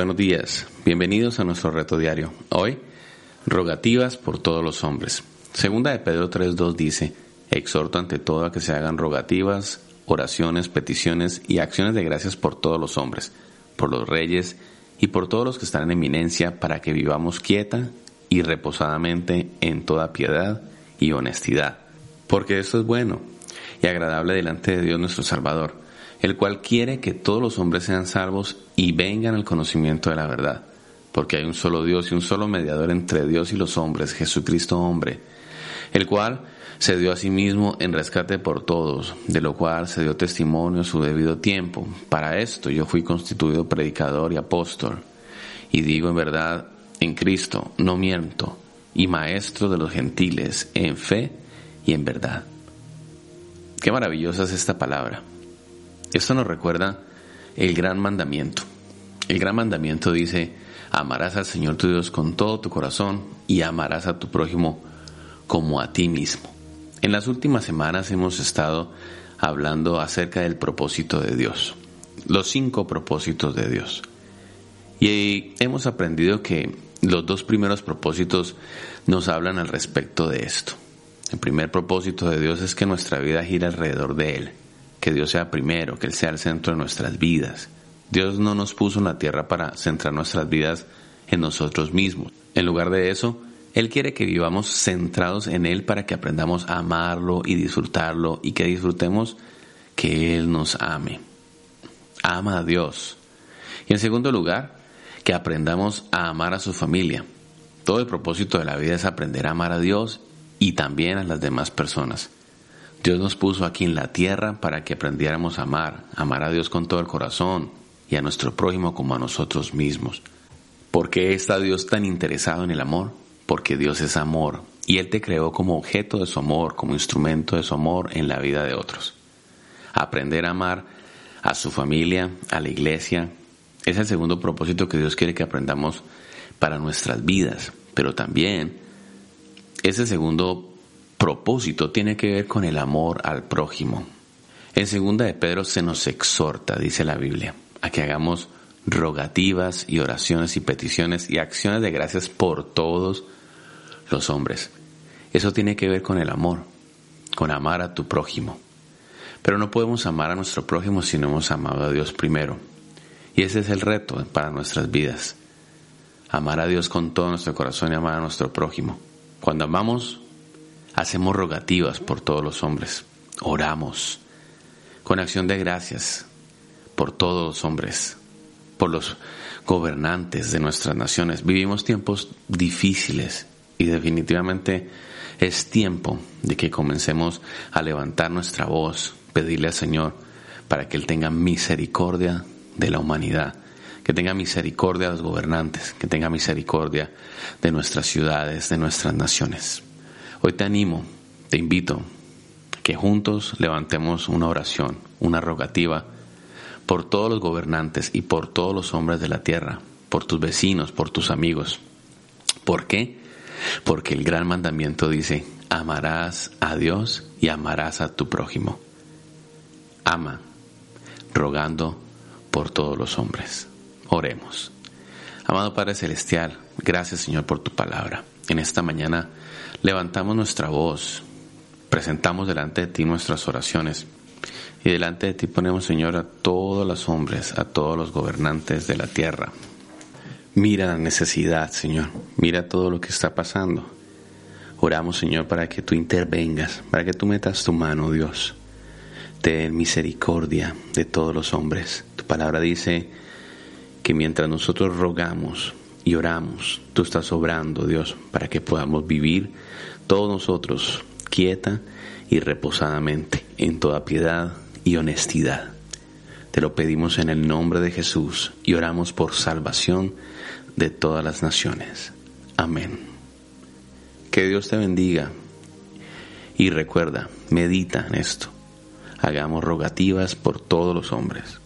Buenos días, bienvenidos a nuestro reto diario. Hoy, rogativas por todos los hombres. Segunda de Pedro 3.2 dice, exhorto ante todo a que se hagan rogativas, oraciones, peticiones y acciones de gracias por todos los hombres, por los reyes y por todos los que están en eminencia, para que vivamos quieta y reposadamente en toda piedad y honestidad. Porque esto es bueno y agradable delante de Dios nuestro Salvador el cual quiere que todos los hombres sean salvos y vengan al conocimiento de la verdad, porque hay un solo Dios y un solo mediador entre Dios y los hombres, Jesucristo hombre, el cual se dio a sí mismo en rescate por todos, de lo cual se dio testimonio a su debido tiempo. Para esto yo fui constituido predicador y apóstol, y digo en verdad en Cristo, no miento, y maestro de los gentiles en fe y en verdad. Qué maravillosa es esta palabra. Esto nos recuerda el gran mandamiento. El gran mandamiento dice, amarás al Señor tu Dios con todo tu corazón y amarás a tu prójimo como a ti mismo. En las últimas semanas hemos estado hablando acerca del propósito de Dios, los cinco propósitos de Dios. Y hemos aprendido que los dos primeros propósitos nos hablan al respecto de esto. El primer propósito de Dios es que nuestra vida gira alrededor de Él que Dios sea primero, que Él sea el centro de nuestras vidas. Dios no nos puso en la tierra para centrar nuestras vidas en nosotros mismos. En lugar de eso, Él quiere que vivamos centrados en Él para que aprendamos a amarlo y disfrutarlo y que disfrutemos que Él nos ame. Ama a Dios. Y en segundo lugar, que aprendamos a amar a su familia. Todo el propósito de la vida es aprender a amar a Dios y también a las demás personas. Dios nos puso aquí en la tierra para que aprendiéramos a amar, amar a Dios con todo el corazón y a nuestro prójimo como a nosotros mismos. ¿Por qué está Dios tan interesado en el amor? Porque Dios es amor y Él te creó como objeto de su amor, como instrumento de su amor en la vida de otros. Aprender a amar a su familia, a la iglesia, es el segundo propósito que Dios quiere que aprendamos para nuestras vidas, pero también ese segundo propósito tiene que ver con el amor al prójimo. En segunda de Pedro se nos exhorta, dice la Biblia, a que hagamos rogativas y oraciones y peticiones y acciones de gracias por todos los hombres. Eso tiene que ver con el amor, con amar a tu prójimo. Pero no podemos amar a nuestro prójimo si no hemos amado a Dios primero. Y ese es el reto para nuestras vidas. Amar a Dios con todo nuestro corazón y amar a nuestro prójimo. Cuando amamos Hacemos rogativas por todos los hombres. Oramos con acción de gracias por todos los hombres, por los gobernantes de nuestras naciones. Vivimos tiempos difíciles y definitivamente es tiempo de que comencemos a levantar nuestra voz, pedirle al Señor para que Él tenga misericordia de la humanidad, que tenga misericordia de los gobernantes, que tenga misericordia de nuestras ciudades, de nuestras naciones. Hoy te animo, te invito que juntos levantemos una oración, una rogativa por todos los gobernantes y por todos los hombres de la tierra, por tus vecinos, por tus amigos. ¿Por qué? Porque el gran mandamiento dice, amarás a Dios y amarás a tu prójimo. Ama, rogando por todos los hombres. Oremos. Amado Padre Celestial, gracias Señor por tu palabra. En esta mañana levantamos nuestra voz, presentamos delante de ti nuestras oraciones y delante de ti ponemos, Señor, a todos los hombres, a todos los gobernantes de la tierra. Mira la necesidad, Señor, mira todo lo que está pasando. Oramos, Señor, para que tú intervengas, para que tú metas tu mano, Dios. Ten misericordia de todos los hombres. Tu palabra dice que mientras nosotros rogamos, y oramos, tú estás obrando, Dios, para que podamos vivir todos nosotros quieta y reposadamente en toda piedad y honestidad. Te lo pedimos en el nombre de Jesús y oramos por salvación de todas las naciones. Amén. Que Dios te bendiga y recuerda, medita en esto. Hagamos rogativas por todos los hombres.